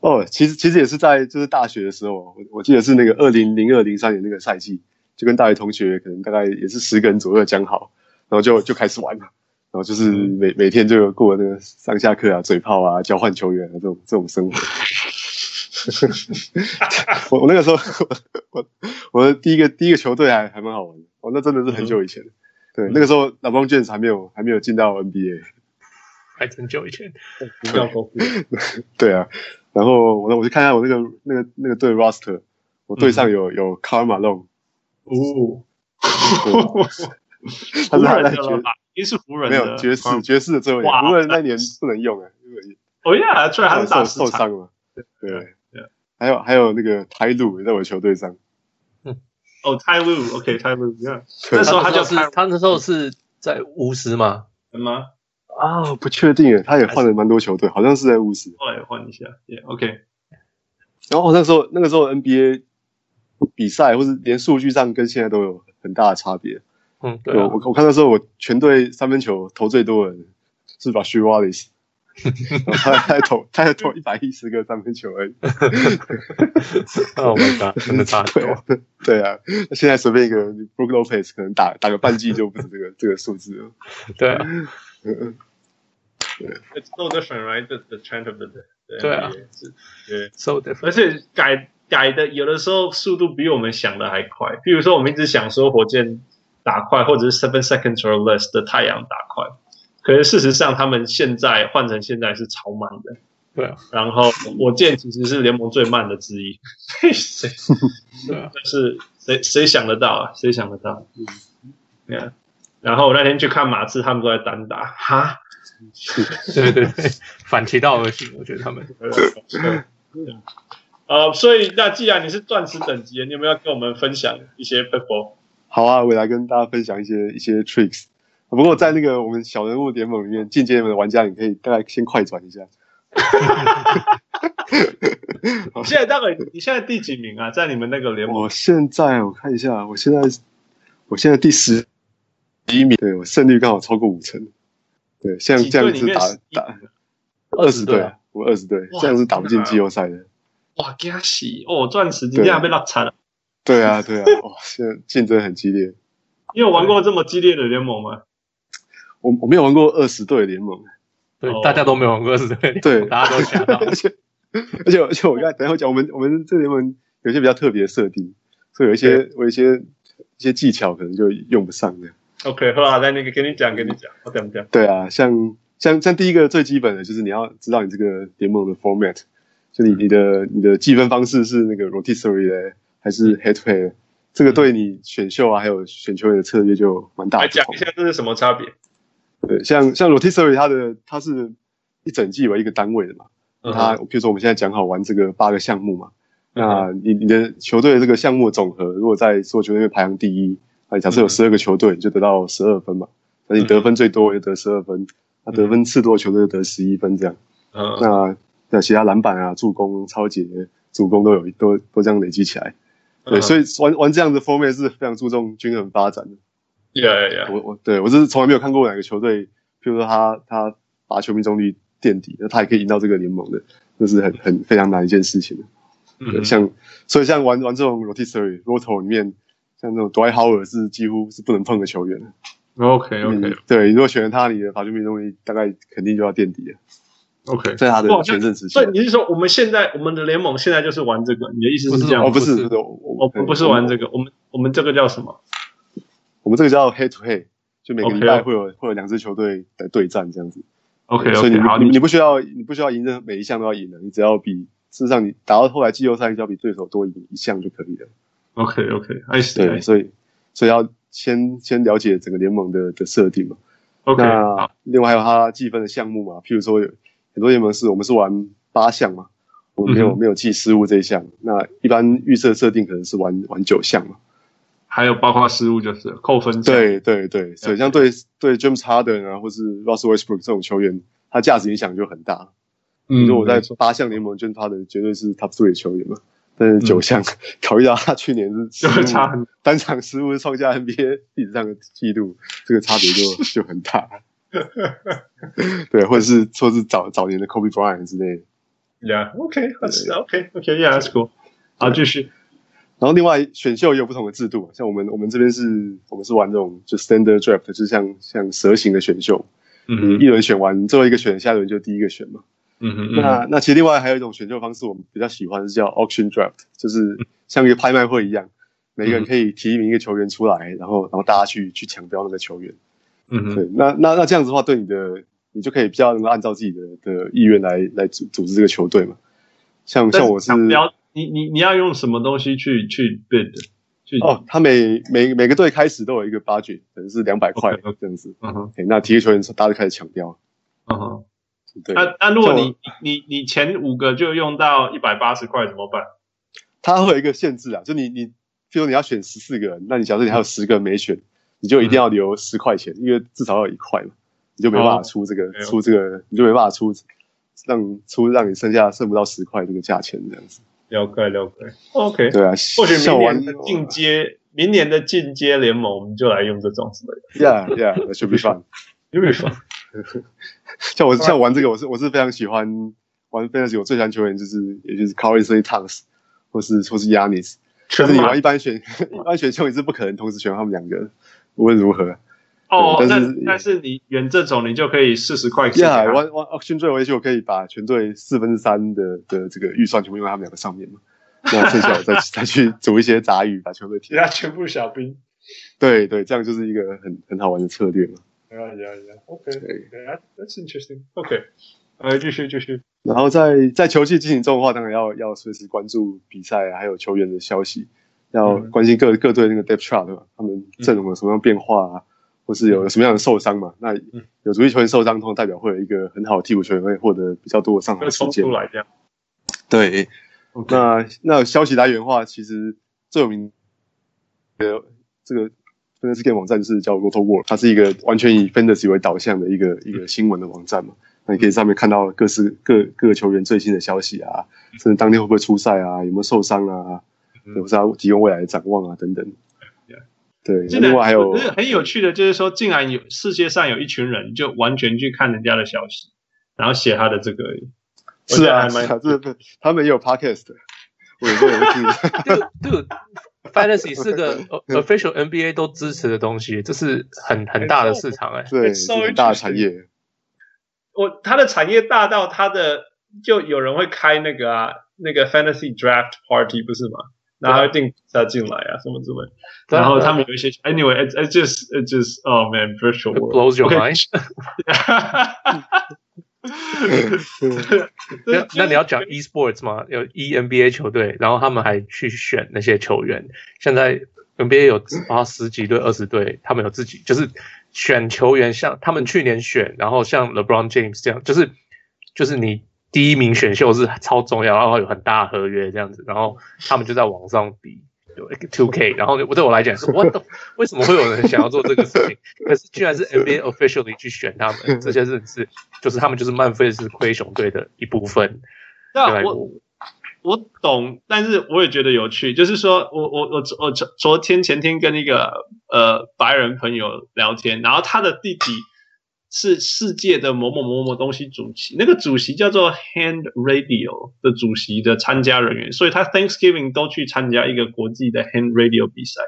哦，其实其实也是在就是大学的时候，我我记得是那个二零零二零三年那个赛季，就跟大学同学可能大概也是十个人左右讲好，然后就就开始玩了，然后就是每每天就有过那个上下课啊、嘴炮啊、交换球员啊这种这种生活。我我那个时候，我我的第一个第一个球队还还蛮好玩的。哦，那真的是很久以前。嗯、对，那个时候 LeBron James 还没有还没有进到 NBA，还很久以前。对啊，然后我我就看一下我那个那个那个队 roster，我队上有、嗯、有 Karl Malone。哦，他是他在爵，你是湖人没有爵士爵士的最后一年，湖人那年不能用啊，因为哦呀，出来还是打受伤了。对。还有还有那个泰鲁也在我的球队上，嗯，哦泰鲁，OK 泰鲁，那时候他就是他那时候是在巫师吗？什么？啊，不确定诶，他也换了蛮多球队，好像是在巫师，后来换一下，也、yeah, OK。然后那时候那个时候 NBA 比赛或是连数据上跟现在都有很大的差别。嗯，对、啊，我我看到时候我全队三分球投最多的人是 Rasheed Wallace。他才投，他才投一百一十个三分球而已。Oh my god，真的差很多。对啊，现在随便一个 Brook Lopez 可能打打个半季就不是这个这个数字了。对啊，嗯对。It's so different, right? The the trend of the 对啊，对，so different。而且改改的有的时候速度比我们想的还快。比如说，我们一直想说火箭打快，或者是 seven seconds or less 的太阳打快。可是事实上，他们现在换成现在是超慢的。对啊，然后火箭其实是联盟最慢的之一。谁？对啊，是谁？谁想得到啊？谁想得到？嗯，对啊。然后我那天去看马刺，他们都在单打。哈？对对对，反其道而行，我觉得他们。呃，所以那既然你是钻石等级，你有没有要跟我们分享一些 football？好啊，我来跟大家分享一些一些 tricks。不过在那个我们小人物联盟里面，进阶的玩家，你可以大概先快转一下。你 现在大概你现在第几名啊？在你们那个联盟？我现在我看一下，我现在我现在第十一名，对，我胜率刚好超过五成。对，像这样子打打二十队，我二十队，这样子打不进季后赛的。哇，惊喜！哦，钻石今天还被落惨了。对啊，对啊，哇，现在竞争很激烈。你有玩过这么激烈的联盟吗？我我没有玩过二十队联盟，对，大家都没有玩过二十队联盟，对，大家都想到，而且而且而且我刚才等一下讲，我们我们这联盟有些比较特别的设定，所以有一些有一些一些技巧可能就用不上的。OK，好啦，来那个跟你讲，跟你讲，我讲讲。对啊，像像像第一个最基本的就是你要知道你这个联盟的 format，就你你的你的计分方式是那个 rotisserie 的还是 head to head，这个对你选秀啊还有选球员的策略就蛮大的。来讲一下这是什么差别？对，像像 rotisserie 它的它是一整季为一个单位的嘛，嗯、它比如说我们现在讲好玩这个八个项目嘛，嗯、那你你的球队的这个项目的总和，如果在所有球队排行第一，啊，假设有十二个球队，你就得到十二分嘛，那、嗯、你得分最多就得十二分，那、嗯、得分次多的球队就得十一分这样，嗯，那那其他篮板啊、助攻、抄截、助攻都有都都这样累积起来，对，嗯、所以玩玩这样的 format 是非常注重均衡发展的。Yeah, yeah, yeah. 我我对我是从来没有看过哪个球队，譬如说他他把球命中率垫底，那他也可以赢到这个联盟的，这是很很非常难一件事情。嗯、mm，hmm. 像所以像玩玩这种 rotisserie roto 里面，像这种 Howard 是几乎是不能碰的球员。OK OK，对，你如果选了他，你的把球命中率大概肯定就要垫底了。OK，在他的全盛时期。所以你是说我们现在我们的联盟现在就是玩这个？你的意思是这样？哦，不是，不是，我们不是玩这个，我们我们这个叫什么？我们这个叫 head to head，就每个礼拜会有会有两支球队来对战这样子。OK，所以你好，你你不需要你不需要赢的每一项都要赢的，你只要比事实上你打到后来季后赛，只要比对手多赢一项就可以了。OK OK，I see。对，所以所以要先先了解整个联盟的的设定嘛。OK，那另外还有它计分的项目嘛，譬如说有很多联盟是我们是玩八项嘛，我们没有、嗯、没有记失误这一项，那一般预设设定可能是玩玩九项嘛。还有包括失误就是扣分。对对对，所以像对对 James Harden 啊，或是 Russell Westbrook 这种球员，他价值影响就很大。嗯，比如说我在八项联盟，James Harden 绝对是 Top Three 的球员嘛。但是九项，考虑到他去年是失误，单场失误创下 NBA 历史上的纪录，这个差别就 就很大。对，或者是说是早早年的 Kobe Bryant 之类的。Yeah，OK，OK，OK，Yeah，That's cool。好，继续。然后另外选秀也有不同的制度，像我们我们这边是我们是玩这种就 standard draft，就是像像蛇形的选秀，嗯哼，一轮选完最后一个选，下一轮就第一个选嘛，嗯哼，那那其实另外还有一种选秀方式，我们比较喜欢是叫 auction draft，就是像一个拍卖会一样，每个人可以提名一个球员出来，然后然后大家去去抢标那个球员，嗯哼，对，那那那这样子的话，对你的你就可以比较能够按照自己的的意愿来来组组织这个球队嘛，像像我是。你你你要用什么东西去去 bid？去哦，他每每每个队开始都有一个 budget，可能是两百块这样子。嗯哼，那体育球员大家就开始抢标。嗯哼，对。那那如果你你你前五个就用到一百八十块怎么办？他会有一个限制啊，就你你，譬如你要选十四个人，那你假设你还有十个没选，你就一定要留十块钱，因为至少要一块嘛。你就没办法出这个、oh, 出这个，你就没办法出让出让你剩下剩不到十块这个价钱这样子。了解了解，OK，对啊，或许明年的进阶，明年的进阶联盟，我们就来用这种之类的。Yeah, yeah, that should be fun. Should be fun. 像我像玩这个，我是我是非常喜欢玩 Fantasy，我最喜欢球员就是也就是 Karl-Anthony Towns 或是或是 Giannis。可是你玩一般选 一般选秀，你是不可能同时选他们两个，无论如何。哦，但是但是你选这种，你就可以四十块。Yeah，玩玩 Auction 最后一就可以把全队四分之三的的这个预算全部用在他们两个上面嘛，那剩下再 再去组一些杂鱼，把球队其他全部小兵。对对，这样就是一个很很好玩的策略嘛。Yeah yeah yeah. OK. Yeah, that's interesting. OK. 来继续继续。然后在在球季进行中的话，当然要要随时关注比赛啊，还有球员的消息，要关心各各队那个 depth chart 对吧？他们阵容有什么样变化啊？或是有什么样的受伤嘛？那有主力球员受伤，通常代表会有一个很好的替补球员会获得比较多的上场时间。对，okay. 那那消息来源的话，其实最有名的这个 Fantasy Game 网站是叫 Rotoworld，它是一个完全以 Fantasy 为导向的一个一个新闻的网站嘛。那你可以上面看到各式各各个球员最新的消息啊，甚至当天会不会出赛啊，有没有受伤啊，有啥提供未来的展望啊等等。对，另外还有很有趣的，就是说，竟然有世界上有一群人就完全去看人家的消息，然后写他的这个，是啊，是啊，这个 他们也有 podcast，我也会有听。对对，Fantasy 是个 official NBA 都支持的东西，这是很很大的市场哎，对，很大的产业。我他的产业大到他的就有人会开那个啊，那个 Fantasy Draft Party 不是吗？然后订他进来啊，什么之类。然后他们有一些，Anyway，it it just it just oh man virtual world blows your mind。那那你要讲 eSports 吗？有 ENBA 球队，然后他们还去选那些球员。现在 NBA 有啊十几队、二十队，他们有自己就是选球员，像他们去年选，然后像 LeBron James 这样，就是就是你。第一名选秀是超重要，然后有很大合约这样子，然后他们就在网上比，two K，然后我对我来讲是，what the, 为什么会有人想要做这个事情？可是居然是 NBA officially 去选他们，这些人是就是他们就是曼菲斯灰熊队的一部分。那我我懂，但是我也觉得有趣，就是说我我我我昨昨天前天跟一个呃白人朋友聊天，然后他的弟弟。是世界的某某某某东西主席，那个主席叫做 Hand Radio 的主席的参加人员，所以他 Thanksgiving 都去参加一个国际的 Hand Radio 比赛。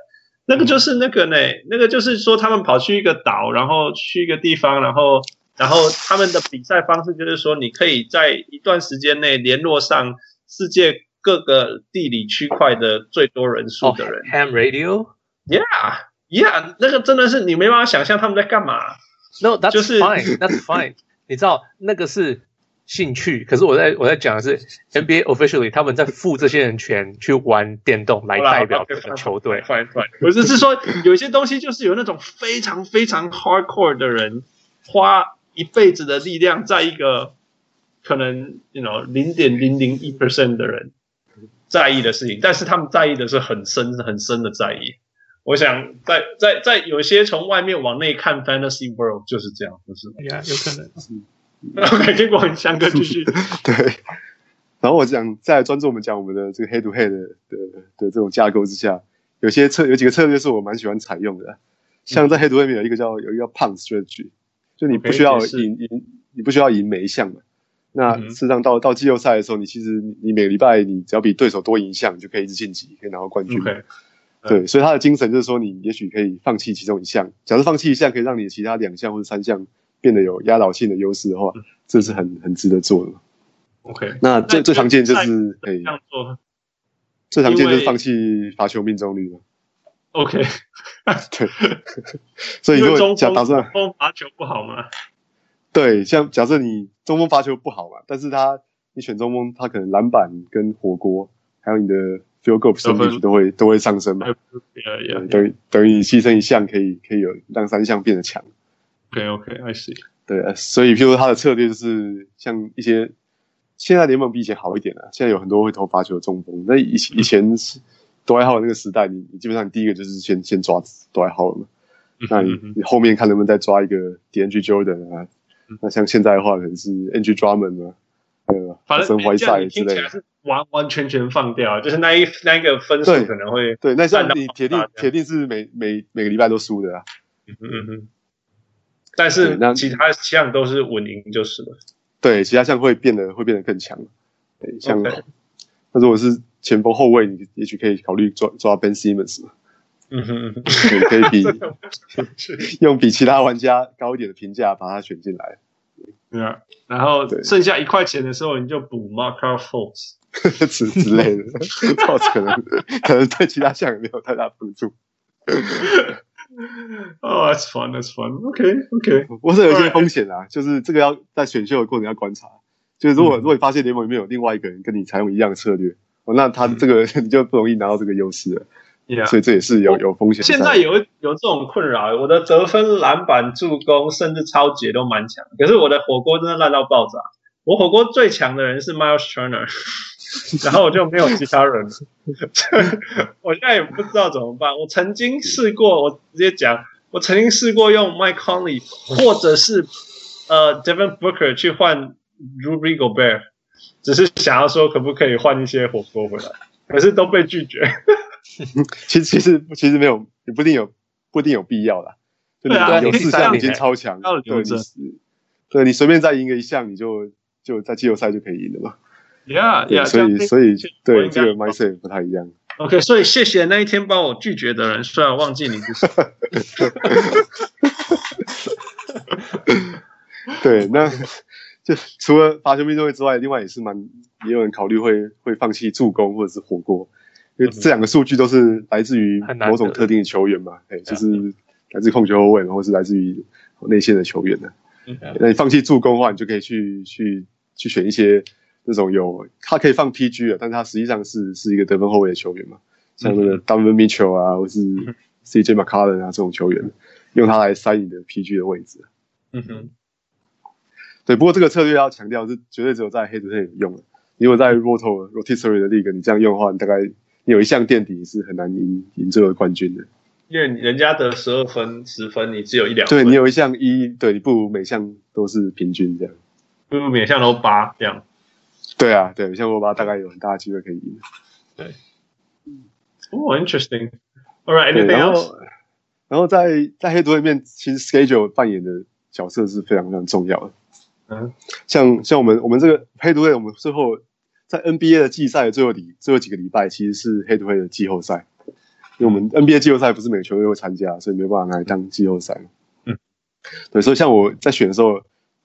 那个就是那个呢，那个就是说他们跑去一个岛，然后去一个地方，然后然后他们的比赛方式就是说，你可以在一段时间内联络上世界各个地理区块的最多人数的人。Oh, Hand Radio，Yeah，Yeah，yeah, 那个真的是你没办法想象他们在干嘛。No, that's fine. That's fine. 你知道那个是兴趣，可是我在我在讲的是 NBA officially 他们在付这些人钱去玩电动来 代表这个球队。Fine, fine. 我只是说有些东西就是有那种非常非常 hardcore 的人花一辈子的力量在一个可能 you know 零点零零一 percent 的人在意的事情，但是他们在意的是很深很深的在意。我想在在在有些从外面往内看 Fantasy World 就是这样，不是哎？呀，有可能。OK，结果翔哥继续。对。然后我想再专注我们讲我们的这个 Head to Head 的的的这种架构之下，有些策有几个策略是我蛮喜欢采用的。像在 Head to Head 里面有一个叫有一个叫 Punt Strategy，就你不需要赢赢，你不需要赢每一项嘛。那事实上到到季后赛的时候，你其实你每个礼拜你只要比对手多赢一项，你就可以一直晋级，可以拿到冠军。Okay. 对，所以他的精神就是说，你也许可以放弃其中一项，假如放弃一项可以让你的其他两项或者三项变得有压倒性的优势的话，这是很很值得做的。OK，那最最常见就是可以这样做，最常见就是放弃罚球命中率嘛。OK，对，所以如果假打算中锋罚球不好吗？对，像假设你中锋罚球不好嘛，但是他你选中锋，他可能篮板跟火锅还有你的。field goal percentage 都会都会上升嘛？Yeah, yeah, yeah. 等于等于你牺牲一项可以可以有让三项变得强。OK OK，I see。对，所以譬如说他的策略就是像一些现在联盟比以前好一点了，现在有很多会投罚球的中锋。那以以前是多爱浩那个时代，你你基本上你第一个就是先先抓多爱浩了嘛。那你你后面看能不能再抓一个 DeAndre Jordan 啊？那像现在的话，可能是 Andre Drummond 啊，呃，反正怀赛之类的，是完完全全放掉，就是那一那一个分数可能会对，那像你铁定铁定是每每每个礼拜都输的啊。嗯嗯嗯。但是那其他项都是稳赢就是了。对，其他项会变得会变得更强。对，像那如果是前锋后卫，你也许可以考虑抓抓 Ben Simmons 嘛。嗯哼，你可以比 用比其他玩家高一点的评价把他选进来。对啊，然后剩下一块钱的时候，你就补 Markelle Fultz 之之类的可能可能对其他项也没有太大帮助。哦，That's fun, That's fun. OK, OK。不过是有一些风险啊，就是这个要在选秀的过程要观察。就是如果如果你发现联盟里面有另外一个人跟你采用一样的策略，哦，那他这个你就不容易拿到这个优势了。Yeah. 所以这也是有有风险。现在有有这种困扰，我的得分、篮板、助攻，甚至抄截都蛮强。可是我的火锅真的烂到爆炸。我火锅最强的人是 Miles Turner，然后我就没有其他人了。我现在也不知道怎么办。我曾经试过，我直接讲，我曾经试过用 Mike Conley 或者是呃 Devin Booker 去换 Rudy Gobert，只是想要说可不可以换一些火锅回来，可是都被拒绝。其实其实其实没有，也不一定有，不一定有必要啦。就你有四项已经超强，对，你对你随便再赢个一项，你就就在季后赛就可以赢了嘛。Yeah，所以所以对这个 mindset 不太一样。OK，所以谢谢那一天帮我拒绝的人，虽然忘记你是谁。对，那就除了罚球命中率之外，另外也是蛮也有人考虑会会放弃助攻或者是火锅。因为这两个数据都是来自于某种特定的球员嘛，哎，就是来自控球后卫，或是来自于内线的球员的。那你放弃助攻的话，你就可以去去去选一些那种有他可以放 PG 的，但他实际上是是一个得分后卫的球员嘛，像那个 Donovan Mitchell 啊，或是 CJ McCollum 啊这种球员，用他来塞你的 PG 的位置。嗯哼，对，不过这个策略要强调是绝对只有在黑土黑有用的，如果在 Roto Rotisserie 的 League 你这样用的话，你大概你。有一项垫底是很难赢赢这个冠军的，因为人家得十二分、十分，你只有一两分。对，你有一项一，对，你不如每项都是平均这样，不如每项都八这样。对啊，对，像我吧大概有很大的机会可以赢。对，哦、oh,，interesting。All right，anything else？然后在在黑土里面，其实 schedule 扮演的角色是非常非常重要的。嗯，像像我们我们这个黑土队，我们最后。在 NBA 的季赛最后里最后几个礼拜，其实是黑土会的季后赛，因为我们 NBA 季后赛不是每个球队都会参加，所以没有办法拿来当季后赛。嗯，对，所以像我在选的时候，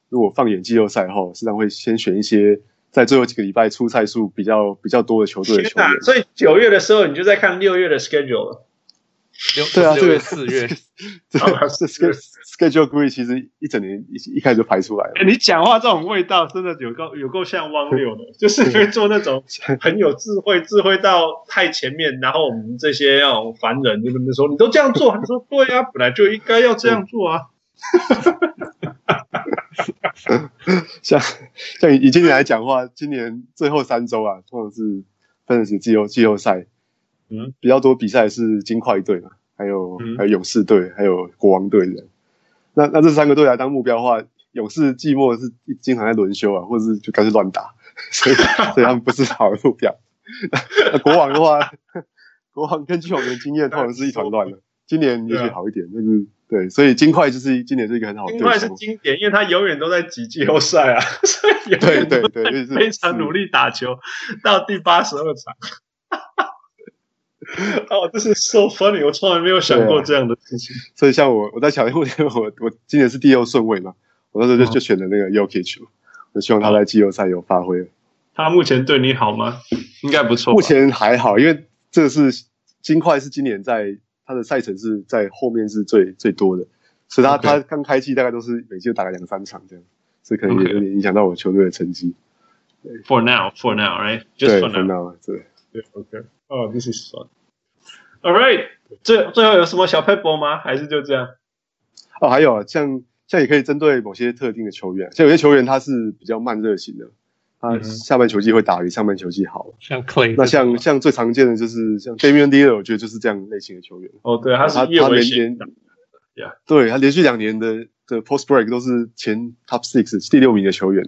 如果放眼季后赛后，实际上会先选一些在最后几个礼拜出赛数比较比较多的球队的球员。所以九月的时候，你就在看六月的 schedule 了。对啊，六月四月，这个 schedule grid 其实一整年一一开始就排出来了。欸、你讲话这种味道，真的有够有够像汪六的，就是会做那种很有智慧，智慧到太前面，然后我们这些那种凡人就跟他说：“你都这样做。”他说：“对啊，本来就应该要这样做啊。” 像像以今年来讲的话，今年最后三周啊，通常是分的是季后季后赛。嗯，比较多比赛是金块队嘛，还有、嗯、还有勇士队，还有国王队的。那那这三个队来当目标的话，勇士季末是经常在轮休啊，或者是就开始乱打，所以 所以他们不是好的目标。那国王的话，国王根据我们的经验，通常是一团乱的。今年也许好一点，但是对，所以金块就是今年是一个很好的。金块是经典，因为他永远都在挤季后赛啊，所以永远对对对，非常努力打球到第八十二场。哦，这是 so funny！我从来没有想过这样的事情。啊、所以，像我，我在想，因为，我我今年是第六顺位嘛，我那时候就就选了那个 Jokic，我希望他在季后赛有发挥。他目前对你好吗？应该不错。目前还好，因为这个是金块是今年在他的赛程是在后面是最最多的，所以他、okay. 他刚开季大概都都是每季都打个两三场这样，所以可能也有点影响到我球队的成绩。For now, for now, right? Just for now. 对对，OK. Oh, this is，fun.。All right，最最后有什么小撇步吗？还是就这样？哦，还有像像也可以针对某些特定的球员，像有些球员他是比较慢热型的，他下半球季会打比上半球季好。像 Clay，那像像最常见的就是像 Damian Lillard，我觉得就是这样类型的球员。哦，对，他是越位型的。yeah，对他连续两年的的 post break 都是前 top six 第六名的球员，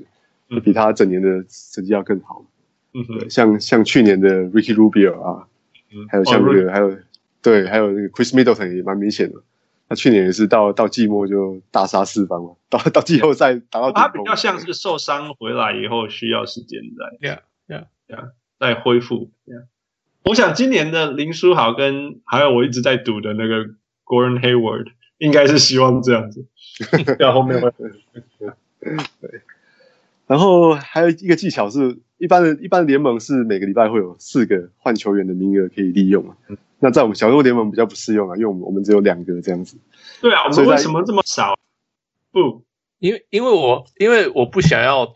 嗯、比他整年的成绩要更好。嗯哼，像像去年的 Ricky Rubio 啊，嗯、还有像那个、哦、还有对，还有那个 Chris Middleton 也蛮明显的。他去年也是到到季末就大杀四方嘛，到到季后赛打到、哦。他比较像是受伤回来以后需要时间在，yeah yeah yeah，在恢复。Yeah. 我想今年的林书豪跟还有我一直在赌的那个 Gordon Hayward 应该是希望这样子，然后后面会 对。然后还有一个技巧是，一般的一般的联盟是每个礼拜会有四个换球员的名额可以利用。那在我们小人物联盟比较不适用啊，因为我们我们只有两个这样子。对啊，我们为什么这么少？不，因为因为我因为我不想要，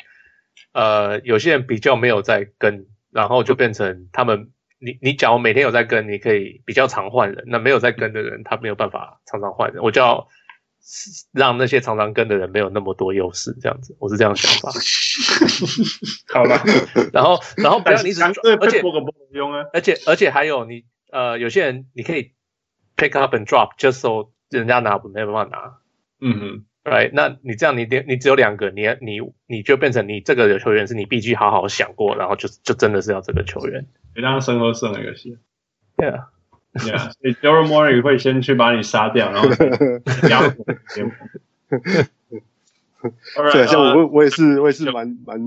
呃，有些人比较没有在跟，然后就变成他们，你你假如每天有在跟，你可以比较常换人。那没有在跟的人，他没有办法常常换人，我就要让那些常常跟的人没有那么多优势，这样子，我是这样想法。好了，然后然后不要你只 而且而且而且还有你。呃，有些人你可以 pick up and drop，just so 人家拿没办法拿。嗯哼，right？那你这样你你只有两个，你你你就变成你这个球员是你必须好好想过，然后就就真的是要这个球员。你让身后剩一个戏。Yeah，yeah。所以 Daryl Morey 会先去把你杀掉，然后加入联盟。对，像我我也是我也是蛮蛮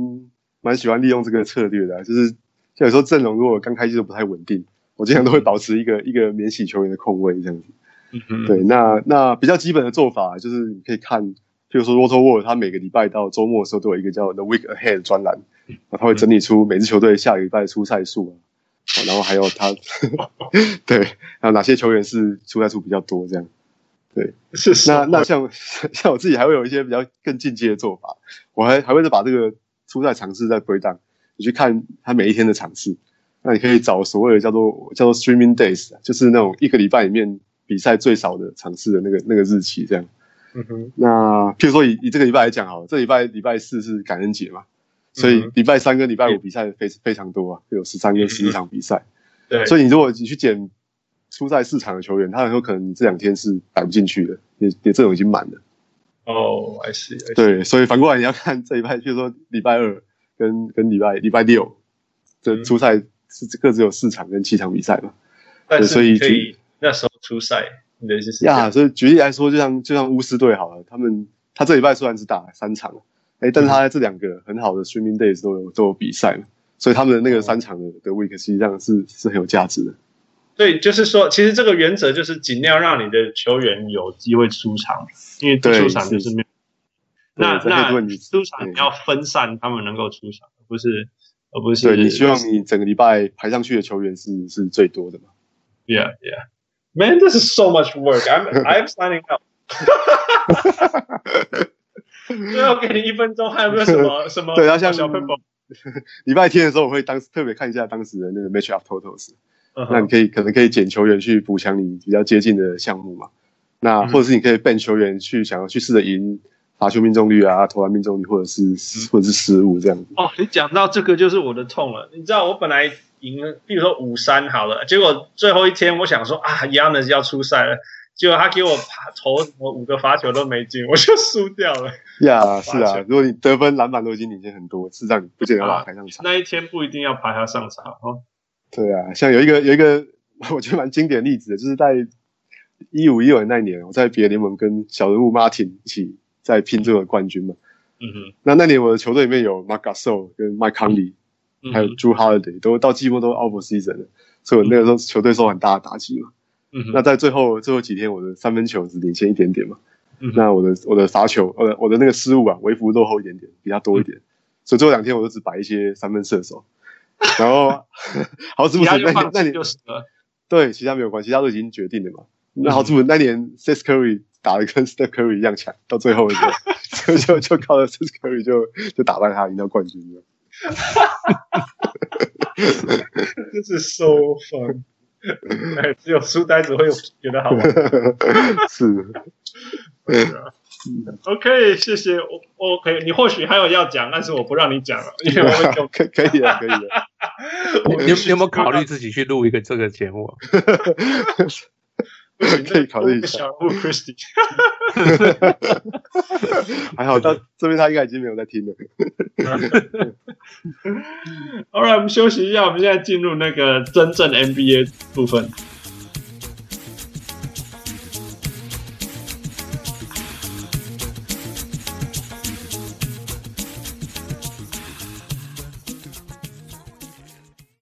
蛮喜欢利用这个策略的，啊，就是像有时候阵容如果刚开机就不太稳定。我经常都会保持一个一个免洗球员的空位这样子，嗯，对，那那比较基本的做法就是你可以看，譬如说 Roto World，他每个礼拜到周末的时候都有一个叫 The Week Ahead 专栏，他会整理出每支球队下个礼拜的出赛数啊，然后还有他，对，还有哪些球员是出赛数比较多这样，对，是那那像 像我自己还会有一些比较更进阶的做法，我还还会再把这个出赛尝试再 break down，你去看他每一天的场次。那你可以找所谓的叫做叫做 streaming days，就是那种一个礼拜里面比赛最少的场次的那个那个日期这样。嗯哼。那譬如说以以这个礼拜来讲好了，这礼拜礼拜四是感恩节嘛，所以礼拜三跟礼拜五比赛非非常多啊，有十三跟十一场比赛。对。所以你如果你去捡出赛四场的球员，他很有可能你这两天是摆不进去的，你你阵容已经满了。哦，I see。对，所以反过来你要看这礼拜，譬如说礼拜二跟跟礼拜礼拜六的初赛。是各自有四场跟七场比赛嘛？但是可以，那时候出赛，你的意思是？呀，所以举例来说，就像就像巫师队好了，他们他这礼拜虽然只打了三场，哎，但是他在这两个很好的 streaming days 都有都有比赛嘛，所以他们的那个三场的的 week 实际上是是很有价值的。对就是说，其实这个原则就是尽量让你的球员有机会出场，因为出场就是没有。那那出场你要分散他们能够出场，不是？而不是对，你希望你整个礼拜排上去的球员是是最多的嘛？Yeah, yeah. Man, this is so much work. I'm I'm signing up. 最后给你一分钟，还有没有什么什么？对，然后像 礼拜天的时候，我会当特别看一下当时的那个 match up totals。那你可以可能可以捡球员去补强你比较接近的项目嘛？那或者是你可以 bench 球员去想要去试着赢。罚球命中率啊，投篮命中率，或者是或者是失误这样子。哦，你讲到这个就是我的痛了。你知道我本来赢了，比如说五三好了，结果最后一天我想说啊，Giannis 要出赛了，结果他给我投什么五个罚球都没进，我就输掉了。呀，是啊，如果你得分、篮板都已经领先很多，是让你不见得把他排上场。那一天不一定要排他上场哦。对啊，像有一个有一个我觉得蛮经典的例子的，就是在一五一六年那年，我在别的联盟跟小人物 Martin 一起。在拼这个冠军嘛，嗯哼，那那年我的球队里面有 Marc Gasol 跟 Mike Conley，还有 Jrue Holiday 都到季末都 out of season 了，所以我那个时候球队受很大的打击嘛，嗯哼，那在最后最后几天我的三分球只领先一点点嘛，嗯，那我的我的罚球，呃，我的那个失误啊，微幅落后一点点，比较多一点，嗯，所以最后两天我都只摆一些三分射手，然后 好死不死那年那年就是对，其他没有关系，其他都已经决定了嘛，那好死不死那年 Seth Curry。打的跟 Steph Curry 一样强，到最后一个就就就靠着 Steph Curry 就就打败他，赢到冠军了。这是 so fun，哎，只有书呆子会觉得好玩。是。OK，谢谢。我 OK，你或许还有要讲，但是我不让你讲了，因为我们就可可以了，可以了。你有你有没有考虑自己去录一个这个节目？可以考虑一下。小人物 Christy，还好到这边他应该已经没有在听了。All right，我们休息一下，我们现在进入那个真正 NBA 部分。